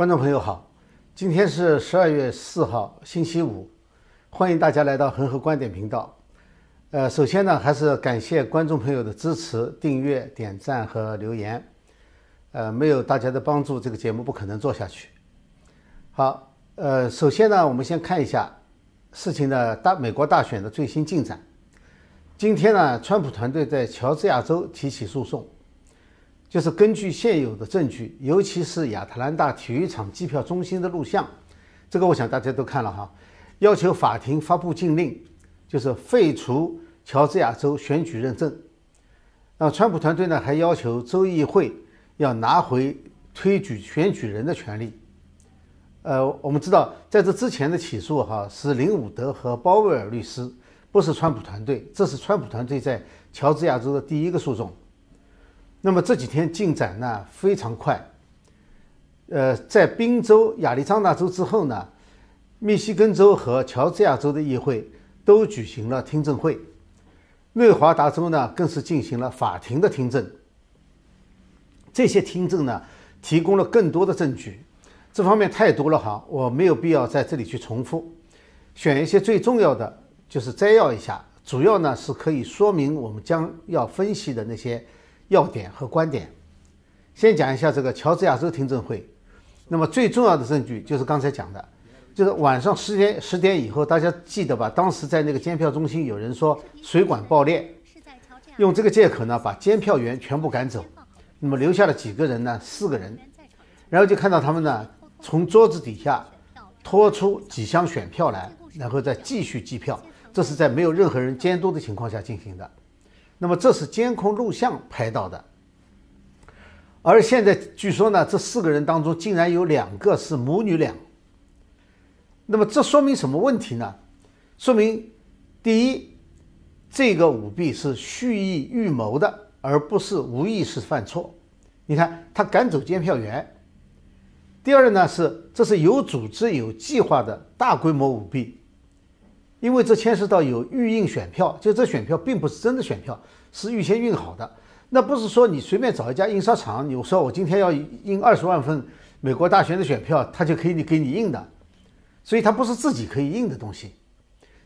观众朋友好，今天是十二月四号，星期五，欢迎大家来到恒河观点频道。呃，首先呢，还是感谢观众朋友的支持、订阅、点赞和留言。呃，没有大家的帮助，这个节目不可能做下去。好，呃，首先呢，我们先看一下事情的大美国大选的最新进展。今天呢，川普团队在乔治亚州提起诉讼。就是根据现有的证据，尤其是亚特兰大体育场机票中心的录像，这个我想大家都看了哈，要求法庭发布禁令，就是废除乔治亚州选举认证。那川普团队呢还要求州议会要拿回推举选举人的权利。呃，我们知道在这之前的起诉哈是林伍德和鲍威尔律师，不是川普团队，这是川普团队在乔治亚州的第一个诉讼。那么这几天进展呢非常快，呃，在宾州、亚利桑那州之后呢，密西根州和乔治亚州的议会都举行了听证会，内华达州呢更是进行了法庭的听证。这些听证呢提供了更多的证据，这方面太多了哈，我没有必要在这里去重复，选一些最重要的，就是摘要一下，主要呢是可以说明我们将要分析的那些。要点和观点，先讲一下这个乔治亚州听证会。那么最重要的证据就是刚才讲的，就是晚上十点十点以后，大家记得吧？当时在那个监票中心，有人说水管爆裂，用这个借口呢把监票员全部赶走，那么留下了几个人呢？四个人，然后就看到他们呢从桌子底下拖出几箱选票来，然后再继续计票。这是在没有任何人监督的情况下进行的。那么这是监控录像拍到的，而现在据说呢，这四个人当中竟然有两个是母女俩。那么这说明什么问题呢？说明第一，这个舞弊是蓄意预谋的，而不是无意识犯错。你看他赶走监票员。第二呢是这是有组织、有计划的大规模舞弊。因为这牵涉到有预印选票，就这选票并不是真的选票，是预先印好的。那不是说你随便找一家印刷厂，你说我今天要印二十万份美国大选的选票，他就可以给你印的。所以它不是自己可以印的东西。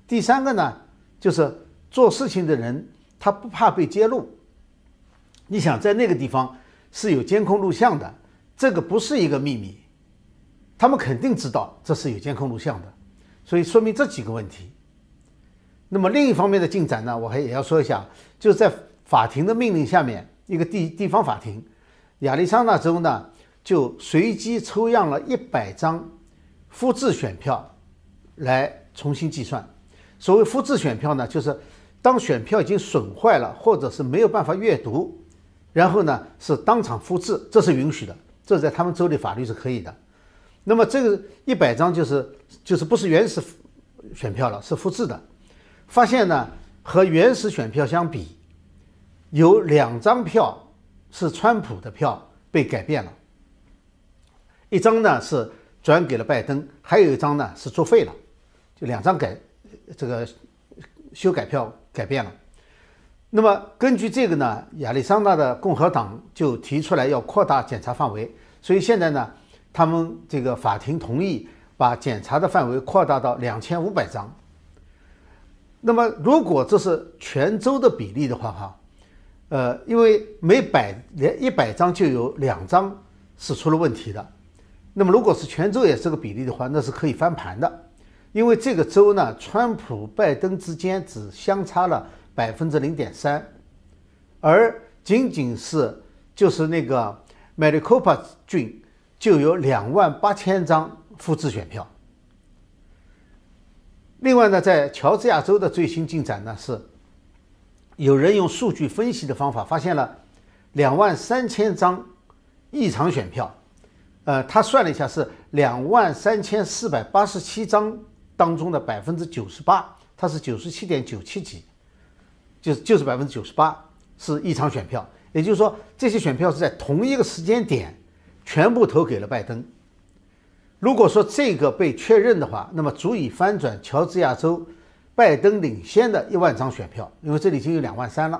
第三个呢，就是做事情的人他不怕被揭露。你想在那个地方是有监控录像的，这个不是一个秘密，他们肯定知道这是有监控录像的，所以说明这几个问题。那么另一方面的进展呢，我还也要说一下，就是在法庭的命令下面，一个地地方法庭，亚利桑那州呢就随机抽样了一百张复制选票来重新计算。所谓复制选票呢，就是当选票已经损坏了，或者是没有办法阅读，然后呢是当场复制，这是允许的，这在他们州里法律是可以的。那么这个一百张就是就是不是原始选票了，是复制的。发现呢，和原始选票相比，有两张票是川普的票被改变了，一张呢是转给了拜登，还有一张呢是作废了，就两张改这个修改票改变了。那么根据这个呢，亚利桑那的共和党就提出来要扩大检查范围，所以现在呢，他们这个法庭同意把检查的范围扩大到两千五百张。那么，如果这是全州的比例的话，哈，呃，因为每百连一百张就有两张是出了问题的。那么，如果是全州也是个比例的话，那是可以翻盘的。因为这个州呢，川普、拜登之间只相差了百分之零点三，而仅仅是就是那个 Maricopa 郡就有两万八千张复制选票。另外呢，在乔治亚州的最新进展呢是，有人用数据分析的方法发现了两万三千张异常选票，呃，他算了一下是两万三千四百八十七张当中的百分之九十八，它是九十七点九七几，就是就是百分之九十八是异常选票，也就是说这些选票是在同一个时间点全部投给了拜登。如果说这个被确认的话，那么足以翻转乔治亚州拜登领先的一万张选票，因为这里已经有两万三了。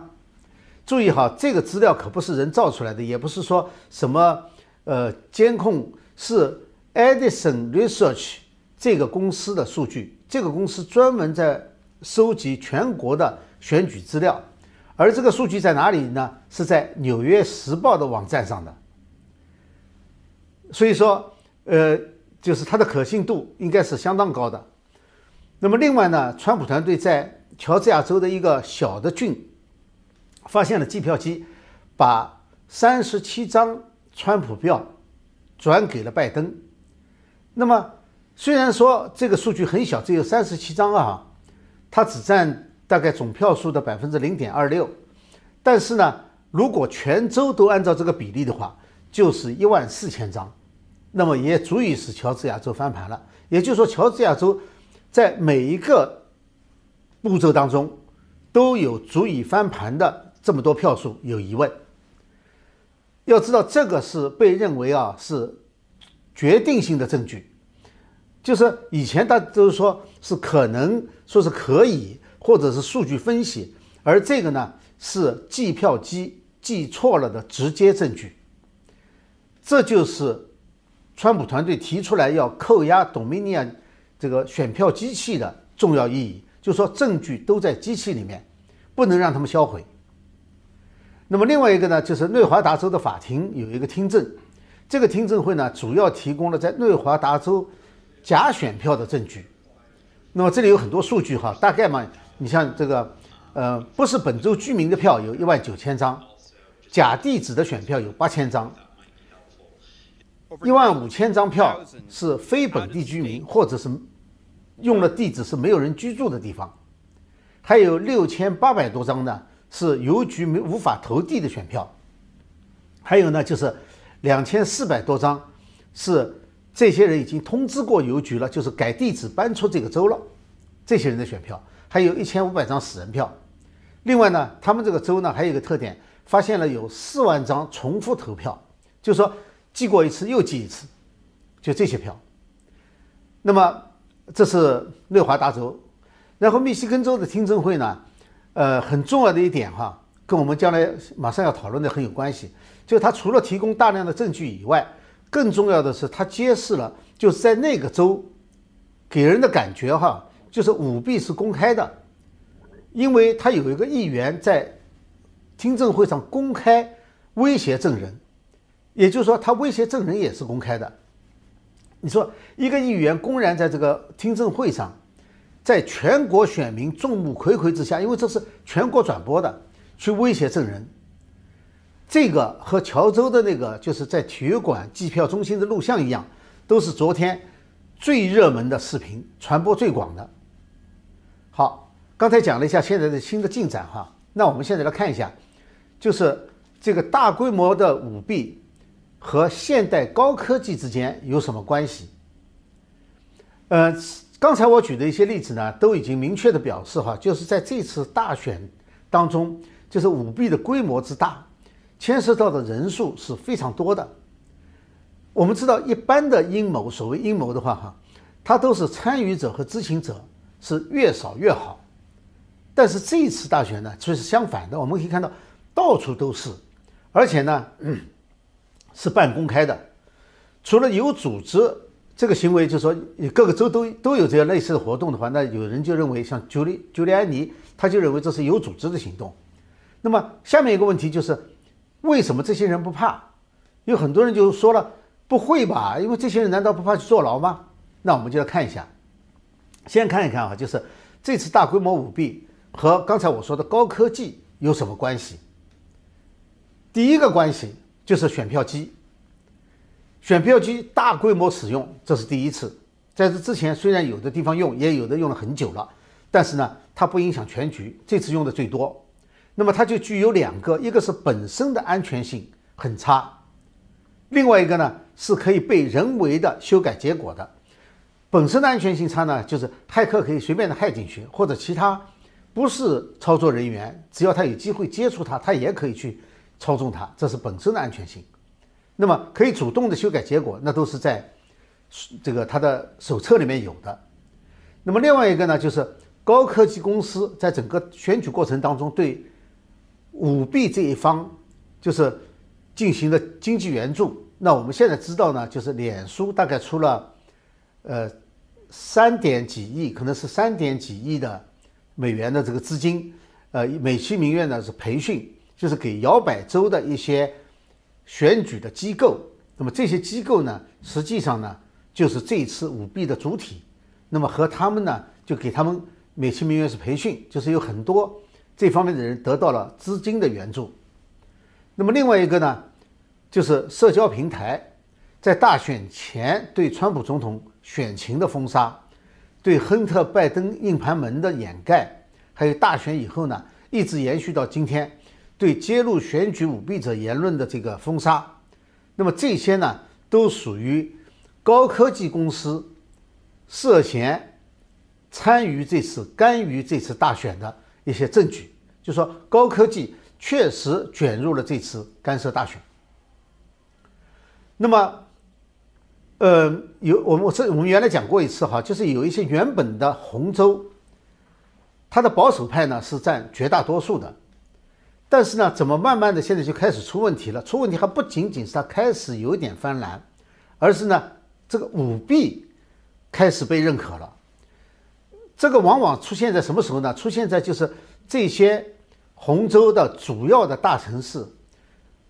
注意哈，这个资料可不是人造出来的，也不是说什么呃监控是 Edison Research 这个公司的数据。这个公司专门在收集全国的选举资料，而这个数据在哪里呢？是在《纽约时报》的网站上的。所以说，呃，就是它的可信度应该是相当高的。那么，另外呢，川普团队在乔治亚州的一个小的郡发现了计票机，把三十七张川普票转给了拜登。那么，虽然说这个数据很小，只有三十七张啊，它只占大概总票数的百分之零点二六，但是呢，如果全州都按照这个比例的话，就是一万四千张，那么也足以使乔治亚州翻盘了。也就是说，乔治亚州在每一个步骤当中都有足以翻盘的这么多票数，有疑问。要知道，这个是被认为啊是决定性的证据。就是以前大家都说是可能说是可以，或者是数据分析，而这个呢是计票机计错了的直接证据。这就是川普团队提出来要扣押 Dominion 这个选票机器的重要意义，就说证据都在机器里面，不能让他们销毁。那么另外一个呢，就是内华达州的法庭有一个听证，这个听证会呢主要提供了在内华达州。假选票的证据，那么这里有很多数据哈，大概嘛，你像这个，呃，不是本州居民的票有一万九千张，假地址的选票有八千张，一万五千张票是非本地居民或者是用了地址是没有人居住的地方，还有六千八百多张呢是邮局没无法投递的选票，还有呢就是两千四百多张是。这些人已经通知过邮局了，就是改地址搬出这个州了。这些人的选票还有一千五百张死人票。另外呢，他们这个州呢还有一个特点，发现了有四万张重复投票，就是说寄过一次又寄一次，就这些票。那么这是内华达州，然后密西根州的听证会呢，呃，很重要的一点哈，跟我们将来马上要讨论的很有关系，就他除了提供大量的证据以外。更重要的是，它揭示了就是在那个州，给人的感觉哈，就是舞弊是公开的，因为他有一个议员在听证会上公开威胁证人，也就是说，他威胁证人也是公开的。你说一个议员公然在这个听证会上，在全国选民众目睽睽之下，因为这是全国转播的，去威胁证人。这个和乔州的那个就是在体育馆计票中心的录像一样，都是昨天最热门的视频，传播最广的。好，刚才讲了一下现在的新的进展哈，那我们现在来看一下，就是这个大规模的舞弊和现代高科技之间有什么关系？呃，刚才我举的一些例子呢，都已经明确的表示哈，就是在这次大选当中，就是舞弊的规模之大。牵涉到的人数是非常多的。我们知道，一般的阴谋，所谓阴谋的话，哈，它都是参与者和知情者是越少越好。但是这一次大选呢，却是相反的。我们可以看到，到处都是，而且呢，是半公开的。除了有组织这个行为，就是说各个州都都有这样类似的活动的话，那有人就认为，像朱利朱利安尼，他就认为这是有组织的行动。那么下面一个问题就是。为什么这些人不怕？有很多人就说了，不会吧？因为这些人难道不怕去坐牢吗？那我们就来看一下，先看一看啊，就是这次大规模舞弊和刚才我说的高科技有什么关系？第一个关系就是选票机，选票机大规模使用，这是第一次。在这之前，虽然有的地方用，也有的用了很久了，但是呢，它不影响全局。这次用的最多。那么它就具有两个，一个是本身的安全性很差，另外一个呢是可以被人为的修改结果的。本身的安全性差呢，就是骇客可以随便的骇进去，或者其他不是操作人员，只要他有机会接触它，他也可以去操纵它，这是本身的安全性。那么可以主动的修改结果，那都是在这个它的手册里面有的。那么另外一个呢，就是高科技公司在整个选举过程当中对舞弊这一方就是进行了经济援助，那我们现在知道呢，就是脸书大概出了，呃，三点几亿，可能是三点几亿的美元的这个资金，呃，美其名曰呢是培训，就是给摇摆州的一些选举的机构。那么这些机构呢，实际上呢就是这一次舞弊的主体。那么和他们呢，就给他们美其名曰是培训，就是有很多这方面的人得到了资金的援助。那么另外一个呢，就是社交平台在大选前对川普总统选情的封杀，对亨特·拜登硬盘门的掩盖，还有大选以后呢，一直延续到今天，对揭露选举舞弊者言论的这个封杀。那么这些呢，都属于高科技公司涉嫌参与这次干预这次大选的一些证据，就说高科技。确实卷入了这次干涉大选。那么，呃，有我们我这我们原来讲过一次哈，就是有一些原本的红州，它的保守派呢是占绝大多数的，但是呢，怎么慢慢的现在就开始出问题了？出问题还不仅仅是它开始有点翻蓝，而是呢，这个舞弊开始被认可了。这个往往出现在什么时候呢？出现在就是这些。洪州的主要的大城市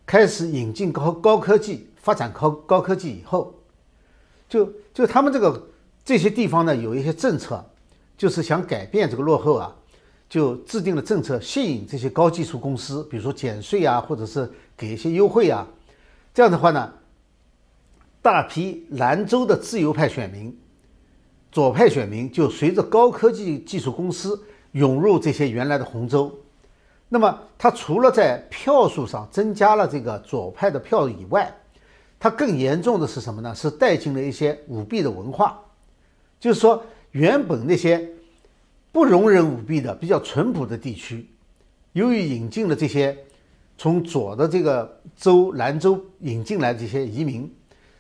开始引进高高科技，发展高高科技以后，就就他们这个这些地方呢，有一些政策，就是想改变这个落后啊，就制定了政策，吸引这些高技术公司，比如说减税啊，或者是给一些优惠啊，这样的话呢，大批兰州的自由派选民、左派选民就随着高科技技术公司涌入这些原来的洪州。那么，它除了在票数上增加了这个左派的票以外，它更严重的是什么呢？是带进了一些舞弊的文化。就是说，原本那些不容忍舞弊的、比较淳朴的地区，由于引进了这些从左的这个州兰州引进来的这些移民，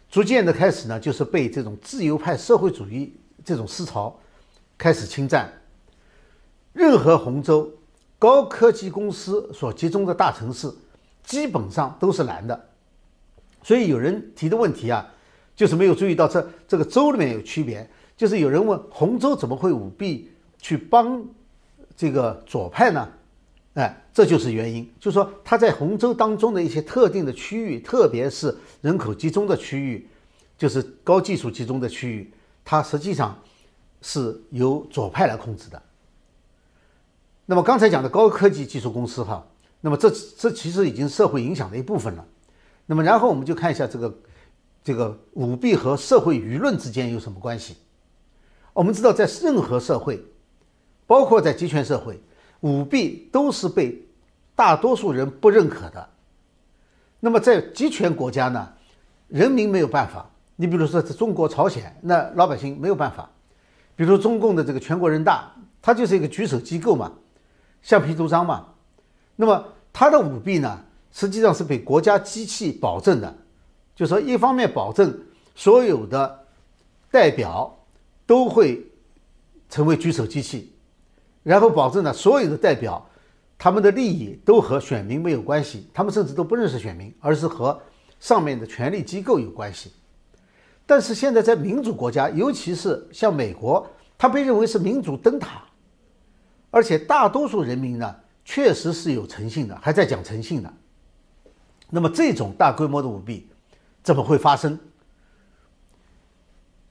逐渐的开始呢，就是被这种自由派社会主义这种思潮开始侵占。任何红州。高科技公司所集中的大城市，基本上都是蓝的，所以有人提的问题啊，就是没有注意到这这个州里面有区别。就是有人问洪州怎么会舞弊去帮这个左派呢？哎，这就是原因，就是说他在洪州当中的一些特定的区域，特别是人口集中的区域，就是高技术集中的区域，它实际上是由左派来控制的。那么刚才讲的高科技技术公司哈，那么这这其实已经社会影响的一部分了。那么然后我们就看一下这个这个舞弊和社会舆论之间有什么关系。我们知道，在任何社会，包括在集权社会，舞弊都是被大多数人不认可的。那么在集权国家呢，人民没有办法。你比如说在中国、朝鲜，那老百姓没有办法。比如中共的这个全国人大，它就是一个举手机构嘛。橡皮图章嘛，那么它的舞弊呢，实际上是被国家机器保证的，就说一方面保证所有的代表都会成为举手机器，然后保证呢所有的代表他们的利益都和选民没有关系，他们甚至都不认识选民，而是和上面的权力机构有关系。但是现在在民主国家，尤其是像美国，它被认为是民主灯塔。而且大多数人民呢，确实是有诚信的，还在讲诚信的。那么这种大规模的舞弊怎么会发生？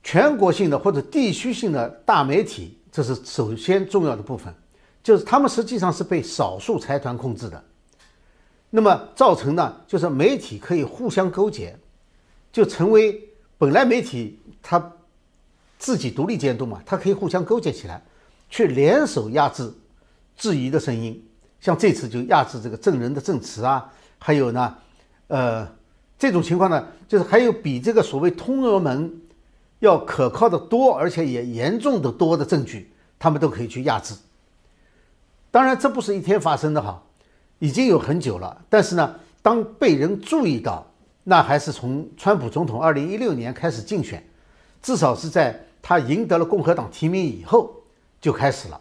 全国性的或者地区性的大媒体，这是首先重要的部分，就是他们实际上是被少数财团控制的。那么造成呢，就是媒体可以互相勾结，就成为本来媒体它自己独立监督嘛，它可以互相勾结起来。去联手压制质疑的声音，像这次就压制这个证人的证词啊，还有呢，呃，这种情况呢，就是还有比这个所谓通俄门要可靠的多，而且也严重的多的证据，他们都可以去压制。当然，这不是一天发生的哈，已经有很久了。但是呢，当被人注意到，那还是从川普总统二零一六年开始竞选，至少是在他赢得了共和党提名以后。就开始了。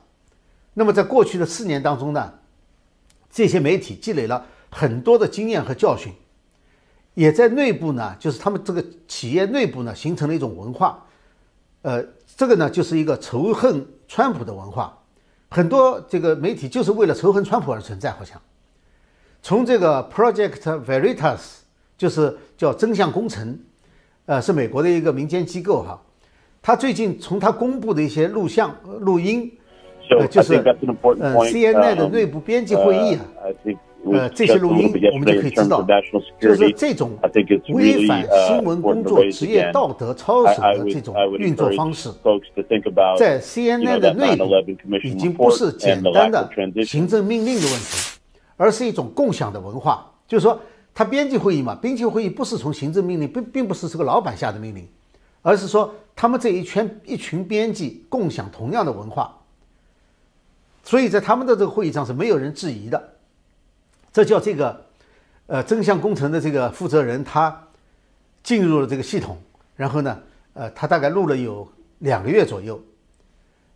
那么，在过去的四年当中呢，这些媒体积累了很多的经验和教训，也在内部呢，就是他们这个企业内部呢，形成了一种文化，呃，这个呢就是一个仇恨川普的文化，很多这个媒体就是为了仇恨川普而存在，好像。从这个 Project Veritas，就是叫真相工程，呃，是美国的一个民间机构哈。他最近从他公布的一些录像、录音，呃，就是呃 CNN 的内部编辑会议啊，呃，这些录音我们就可以知道，就是这种违反新闻工作职业道德操守的这种运作方式，在 CNN 的内部已经不是简单的行政命令的问题。而是一种共享的文化，就是说，他编辑会议嘛，编辑会议不是从行政命令，并并不是这个老板下的命令，而是说他们这一圈一群编辑共享同样的文化，所以在他们的这个会议上是没有人质疑的。这叫这个，呃，真相工程的这个负责人他进入了这个系统，然后呢，呃，他大概录了有两个月左右，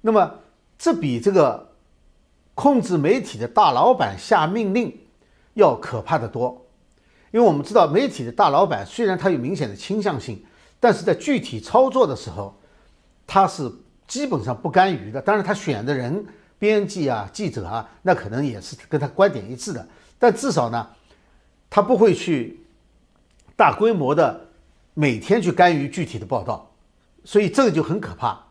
那么这比这个。控制媒体的大老板下命令要可怕的多，因为我们知道媒体的大老板虽然他有明显的倾向性，但是在具体操作的时候，他是基本上不干预的。当然，他选的人、编辑啊、记者啊，那可能也是跟他观点一致的，但至少呢，他不会去大规模的每天去干预具体的报道，所以这个就很可怕。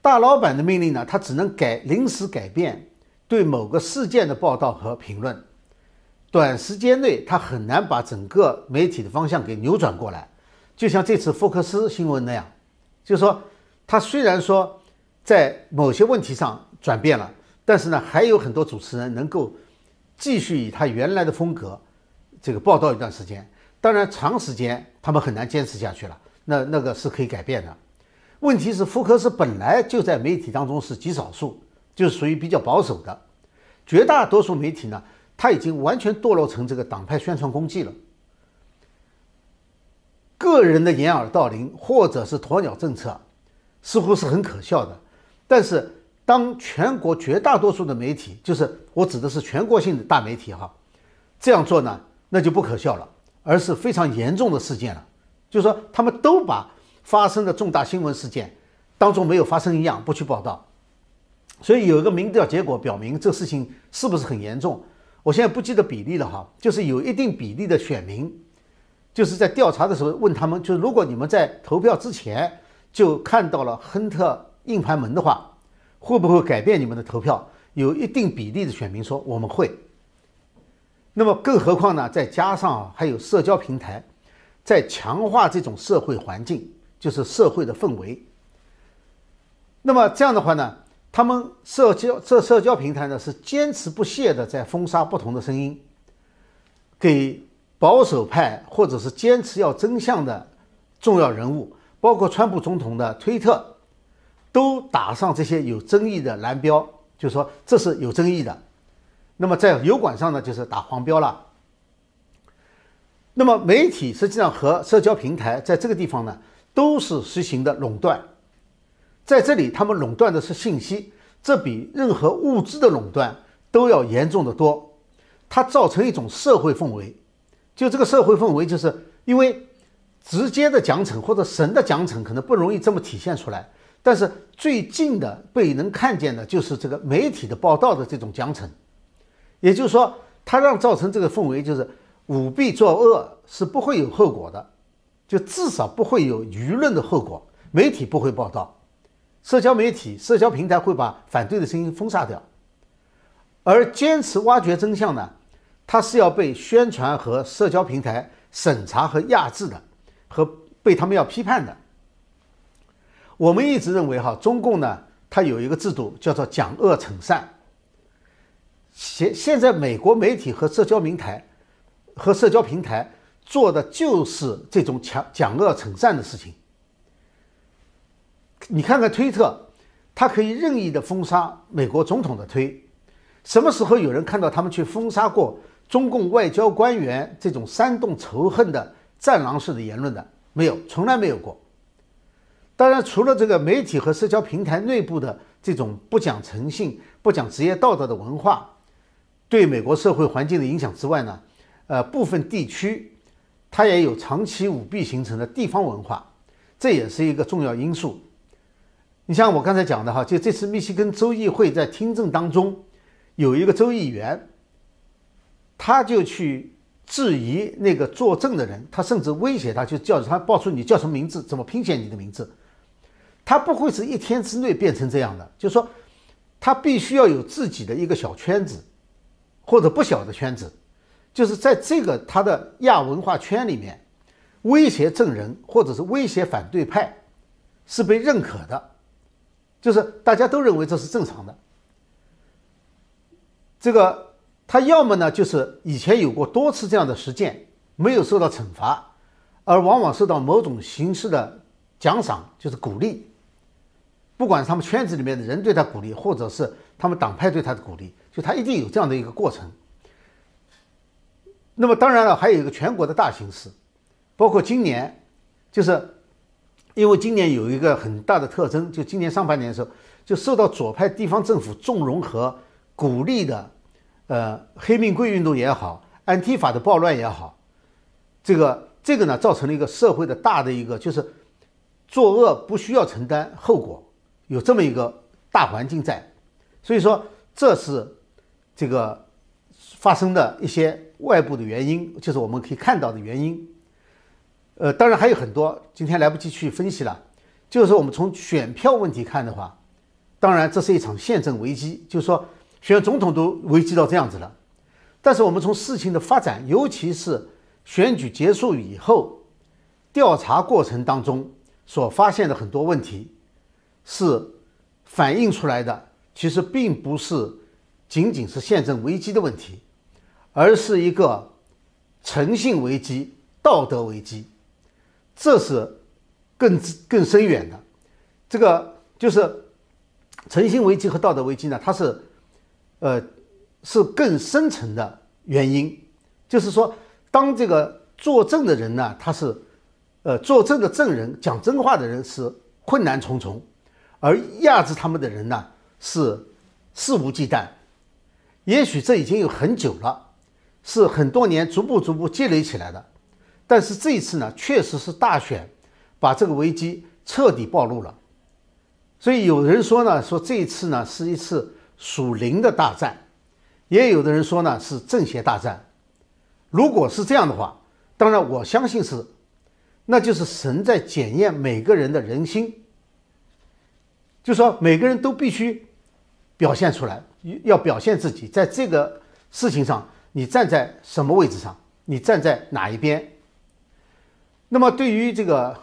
大老板的命令呢，他只能改临时改变。对某个事件的报道和评论，短时间内他很难把整个媒体的方向给扭转过来，就像这次福克斯新闻那样，就是说，他虽然说在某些问题上转变了，但是呢，还有很多主持人能够继续以他原来的风格这个报道一段时间。当然，长时间他们很难坚持下去了，那那个是可以改变的。问题是，福克斯本来就在媒体当中是极少数。就是属于比较保守的，绝大多数媒体呢，它已经完全堕落成这个党派宣传工具了。个人的掩耳盗铃或者是鸵鸟政策，似乎是很可笑的。但是，当全国绝大多数的媒体，就是我指的是全国性的大媒体哈，这样做呢，那就不可笑了，而是非常严重的事件了。就是说，他们都把发生的重大新闻事件当做没有发生一样，不去报道。所以有一个民调结果表明，这事情是不是很严重？我现在不记得比例了哈，就是有一定比例的选民，就是在调查的时候问他们，就是如果你们在投票之前就看到了亨特硬盘门的话，会不会改变你们的投票？有一定比例的选民说我们会。那么更何况呢？再加上还有社交平台，在强化这种社会环境，就是社会的氛围。那么这样的话呢？他们社交这社交平台呢，是坚持不懈的在封杀不同的声音，给保守派或者是坚持要真相的重要人物，包括川普总统的推特，都打上这些有争议的蓝标，就说这是有争议的。那么在油管上呢，就是打黄标了。那么媒体实际上和社交平台在这个地方呢，都是实行的垄断。在这里，他们垄断的是信息，这比任何物质的垄断都要严重的多。它造成一种社会氛围，就这个社会氛围，就是因为直接的奖惩或者神的奖惩可能不容易这么体现出来，但是最近的被能看见的就是这个媒体的报道的这种奖惩，也就是说，它让造成这个氛围，就是舞弊作恶是不会有后果的，就至少不会有舆论的后果，媒体不会报道。社交媒体、社交平台会把反对的声音封杀掉，而坚持挖掘真相呢？它是要被宣传和社交平台审查和压制的，和被他们要批判的。我们一直认为，哈，中共呢，它有一个制度叫做讲恶惩善。现现在美国媒体和社交平台和社交平台做的就是这种讲讲恶惩善的事情。你看看推特，它可以任意的封杀美国总统的推。什么时候有人看到他们去封杀过中共外交官员这种煽动仇恨的战狼式的言论的？没有，从来没有过。当然，除了这个媒体和社交平台内部的这种不讲诚信、不讲职业道德的文化对美国社会环境的影响之外呢，呃，部分地区它也有长期舞弊形成的地方文化，这也是一个重要因素。你像我刚才讲的哈，就这次密西根州议会在听证当中，有一个州议员，他就去质疑那个作证的人，他甚至威胁他，就叫他报出你叫什么名字，怎么拼写你的名字。他不会是一天之内变成这样的，就是说，他必须要有自己的一个小圈子，或者不小的圈子，就是在这个他的亚文化圈里面，威胁证人或者是威胁反对派，是被认可的。就是大家都认为这是正常的。这个他要么呢，就是以前有过多次这样的实践，没有受到惩罚，而往往受到某种形式的奖赏，就是鼓励。不管是他们圈子里面的人对他鼓励，或者是他们党派对他的鼓励，就他一定有这样的一个过程。那么当然了，还有一个全国的大形势，包括今年，就是。因为今年有一个很大的特征，就今年上半年的时候，就受到左派地方政府纵容和鼓励的，呃，黑命贵运动也好，安提法的暴乱也好，这个这个呢，造成了一个社会的大的一个，就是作恶不需要承担后果，有这么一个大环境在，所以说这是这个发生的一些外部的原因，就是我们可以看到的原因。呃，当然还有很多，今天来不及去分析了。就是说，我们从选票问题看的话，当然这是一场宪政危机，就是说选总统都危机到这样子了。但是我们从事情的发展，尤其是选举结束以后调查过程当中所发现的很多问题，是反映出来的，其实并不是仅仅是宪政危机的问题，而是一个诚信危机、道德危机。这是更更深远的，这个就是诚信危机和道德危机呢，它是呃是更深层的原因，就是说，当这个作证的人呢，他是呃作证的证人讲真话的人是困难重重，而压制他们的人呢是肆无忌惮，也许这已经有很久了，是很多年逐步逐步积累起来的。但是这一次呢，确实是大选，把这个危机彻底暴露了。所以有人说呢，说这一次呢是一次属灵的大战，也有的人说呢是正邪大战。如果是这样的话，当然我相信是，那就是神在检验每个人的人心，就说每个人都必须表现出来，要表现自己，在这个事情上，你站在什么位置上，你站在哪一边。那么，对于这个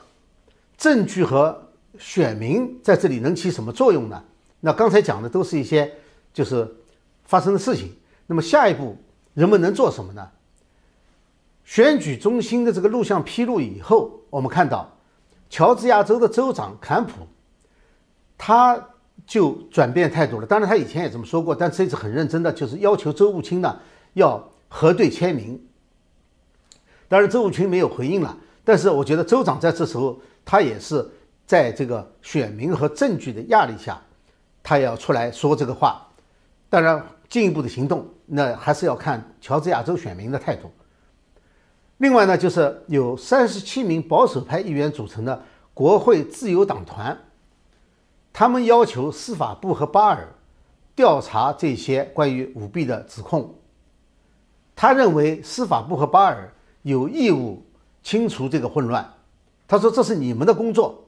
证据和选民在这里能起什么作用呢？那刚才讲的都是一些就是发生的事情。那么下一步人们能做什么呢？选举中心的这个录像披露以后，我们看到乔治亚州的州长坎普他就转变态度了。当然，他以前也这么说过，但这次很认真的，就是要求周务卿呢要核对签名。当然，周务卿没有回应了。但是我觉得州长在这时候，他也是在这个选民和证据的压力下，他要出来说这个话。当然，进一步的行动，那还是要看乔治亚州选民的态度。另外呢，就是有三十七名保守派议员组成的国会自由党团，他们要求司法部和巴尔调查这些关于舞弊的指控。他认为司法部和巴尔有义务。清除这个混乱，他说这是你们的工作，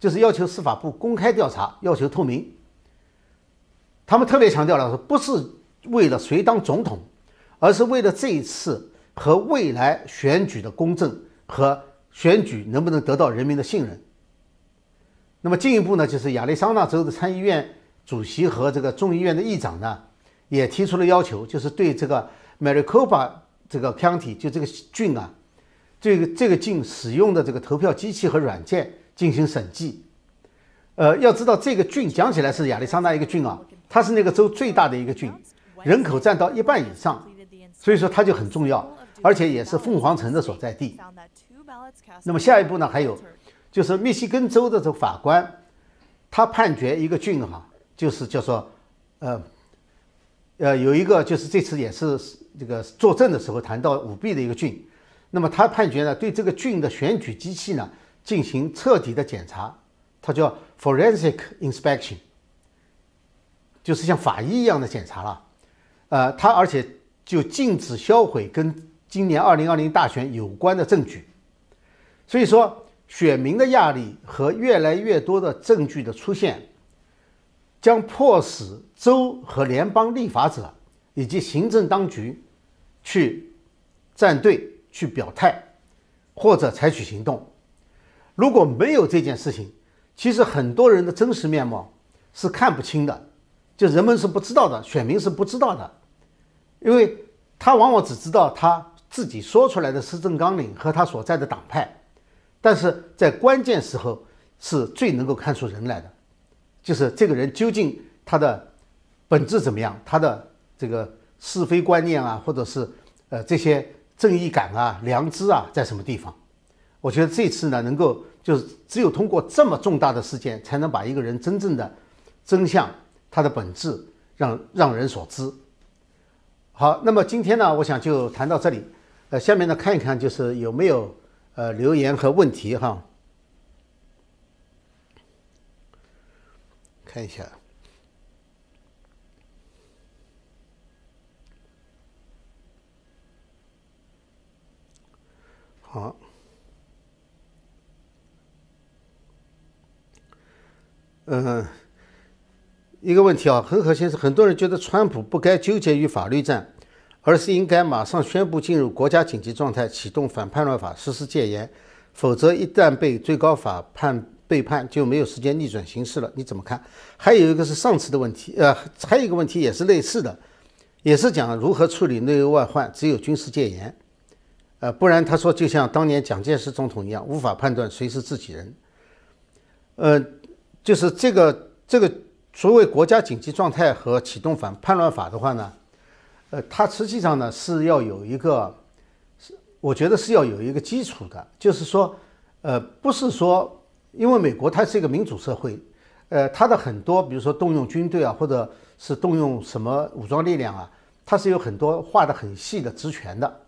就是要求司法部公开调查，要求透明。他们特别强调了说，不是为了谁当总统，而是为了这一次和未来选举的公正和选举能不能得到人民的信任。那么进一步呢，就是亚利桑那州的参议院主席和这个众议院的议长呢，也提出了要求，就是对这个 Maricopa 这个 county 就这个郡啊。这个这个郡使用的这个投票机器和软件进行审计，呃，要知道这个郡讲起来是亚利桑那一个郡啊，它是那个州最大的一个郡，人口占到一半以上，所以说它就很重要，而且也是凤凰城的所在地。那么下一步呢，还有就是密西根州的这个法官，他判决一个郡哈，就是叫做呃呃有一个就是这次也是这个作证的时候谈到舞弊的一个郡。那么他判决呢，对这个郡的选举机器呢进行彻底的检查，它叫 forensic inspection，就是像法医一样的检查了。呃，他而且就禁止销毁跟今年二零二零大选有关的证据。所以说，选民的压力和越来越多的证据的出现，将迫使州和联邦立法者以及行政当局去站队、去表态或者采取行动。如果没有这件事情，其实很多人的真实面貌是看不清的，就人们是不知道的，选民是不知道的，因为他往往只知道他自己说出来的施政纲领和他所在的党派。但是在关键时候是最能够看出人来的，就是这个人究竟他的本质怎么样，他的这个是非观念啊，或者是呃这些正义感啊、良知啊在什么地方？我觉得这次呢，能够就是只有通过这么重大的事件，才能把一个人真正的真相、他的本质让让人所知。好，那么今天呢，我想就谈到这里。呃，下面呢看一看，就是有没有。呃，留言和问题哈，看一下。好，嗯，一个问题啊，很核心是很多人觉得川普不该纠结于法律战。而是应该马上宣布进入国家紧急状态，启动反叛乱法，实施戒严，否则一旦被最高法判被判，就没有时间逆转形势了。你怎么看？还有一个是上次的问题，呃，还有一个问题也是类似的，也是讲如何处理内忧外患，只有军事戒严，呃，不然他说就像当年蒋介石总统一样，无法判断谁是自己人。呃，就是这个这个所谓国家紧急状态和启动反叛乱法的话呢？呃，它实际上呢是要有一个，是我觉得是要有一个基础的，就是说，呃，不是说，因为美国它是一个民主社会，呃，它的很多，比如说动用军队啊，或者是动用什么武装力量啊，它是有很多划得很细的职权的，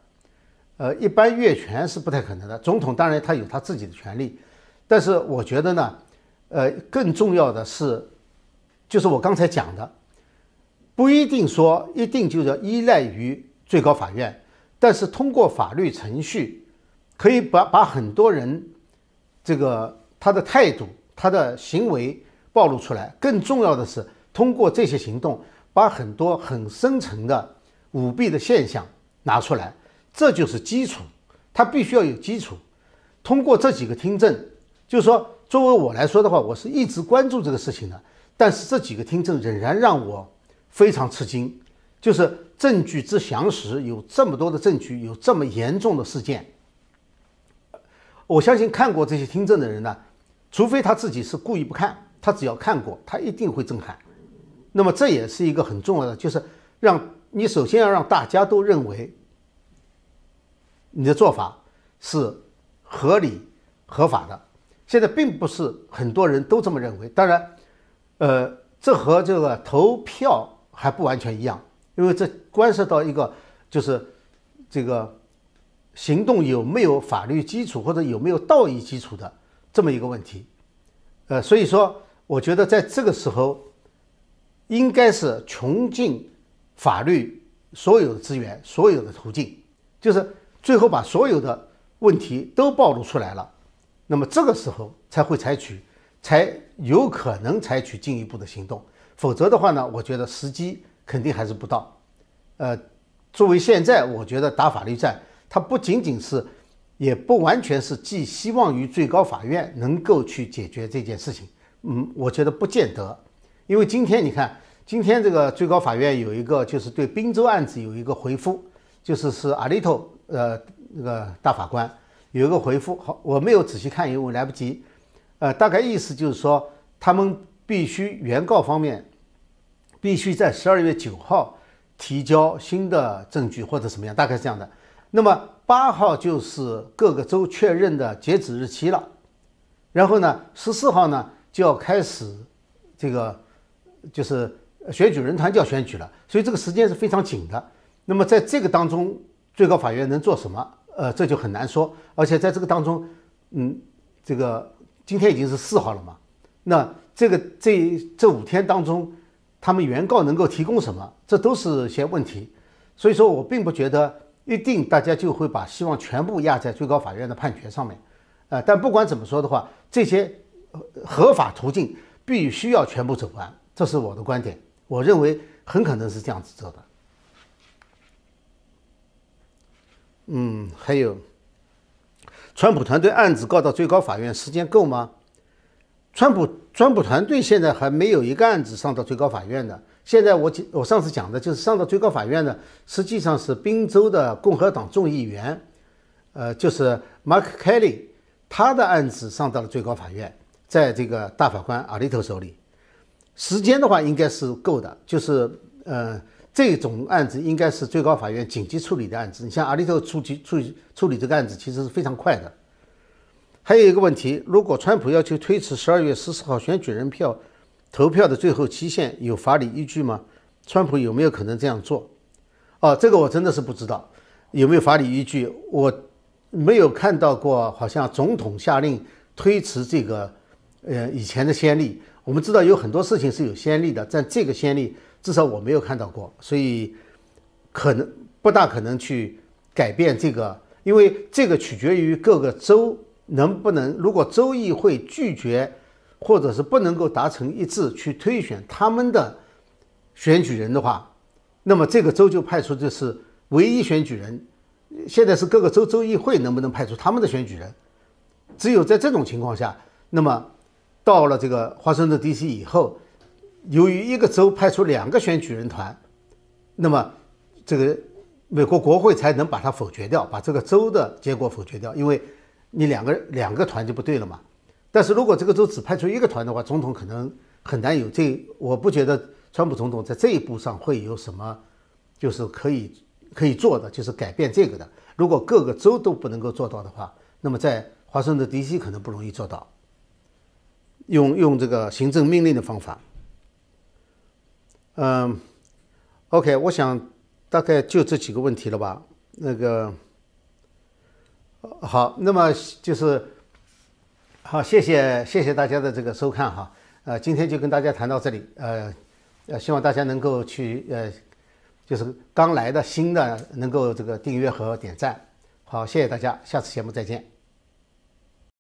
呃，一般越权是不太可能的。总统当然他有他自己的权利，但是我觉得呢，呃，更重要的是，就是我刚才讲的。不一定说一定就要依赖于最高法院，但是通过法律程序，可以把把很多人这个他的态度、他的行为暴露出来。更重要的是，通过这些行动，把很多很深层的舞弊的现象拿出来，这就是基础。他必须要有基础。通过这几个听证，就是说，作为我来说的话，我是一直关注这个事情的，但是这几个听证仍然让我。非常吃惊，就是证据之详实，有这么多的证据，有这么严重的事件。我相信看过这些听证的人呢，除非他自己是故意不看，他只要看过，他一定会震撼。那么这也是一个很重要的，就是让你首先要让大家都认为你的做法是合理合法的。现在并不是很多人都这么认为，当然，呃，这和这个投票。还不完全一样，因为这关涉到一个就是这个行动有没有法律基础或者有没有道义基础的这么一个问题。呃，所以说，我觉得在这个时候应该是穷尽法律所有的资源、所有的途径，就是最后把所有的问题都暴露出来了，那么这个时候才会采取，才有可能采取进一步的行动。否则的话呢，我觉得时机肯定还是不到。呃，作为现在，我觉得打法律战，它不仅仅是，也不完全是寄希望于最高法院能够去解决这件事情。嗯，我觉得不见得，因为今天你看，今天这个最高法院有一个就是对滨州案子有一个回复，就是是阿里头呃那个大法官有一个回复。好，我没有仔细看，因为我来不及。呃，大概意思就是说他们。必须原告方面必须在十二月九号提交新的证据或者什么样，大概是这样的。那么八号就是各个州确认的截止日期了，然后呢，十四号呢就要开始这个就是选举人团就要选举了，所以这个时间是非常紧的。那么在这个当中，最高法院能做什么？呃，这就很难说。而且在这个当中，嗯，这个今天已经是四号了嘛，那这个这这五天当中，他们原告能够提供什么，这都是些问题。所以说我并不觉得一定大家就会把希望全部压在最高法院的判决上面，呃，但不管怎么说的话，这些合法途径必须要全部走完，这是我的观点。我认为很可能是这样子做的。嗯，还有，川普团队案子告到最高法院时间够吗？川普川普团队现在还没有一个案子上到最高法院的。现在我我上次讲的就是上到最高法院的，实际上是宾州的共和党众议员，呃，就是 Mark Kelly，他的案子上到了最高法院，在这个大法官阿利头手里，时间的话应该是够的，就是呃。这种案子应该是最高法院紧急处理的案子。你像阿利特处理处理处理这个案子，其实是非常快的。还有一个问题，如果川普要求推迟十二月十四号选举人票投票的最后期限，有法理依据吗？川普有没有可能这样做？哦，这个我真的是不知道有没有法理依据。我没有看到过，好像总统下令推迟这个呃以前的先例。我们知道有很多事情是有先例的，但这个先例。至少我没有看到过，所以可能不大可能去改变这个，因为这个取决于各个州能不能。如果州议会拒绝，或者是不能够达成一致去推选他们的选举人的话，那么这个州就派出的是唯一选举人。现在是各个州州议会能不能派出他们的选举人？只有在这种情况下，那么到了这个华盛顿 D.C. 以后。由于一个州派出两个选举人团，那么这个美国国会才能把它否决掉，把这个州的结果否决掉。因为你两个两个团就不对了嘛。但是如果这个州只派出一个团的话，总统可能很难有这。我不觉得川普总统在这一步上会有什么，就是可以可以做的，就是改变这个的。如果各个州都不能够做到的话，那么在华盛顿 D.C. 可能不容易做到，用用这个行政命令的方法。嗯，OK，我想大概就这几个问题了吧。那个好，那么就是好，谢谢谢谢大家的这个收看哈。呃，今天就跟大家谈到这里。呃呃，希望大家能够去呃，就是刚来的新的能够这个订阅和点赞。好，谢谢大家，下次节目再见。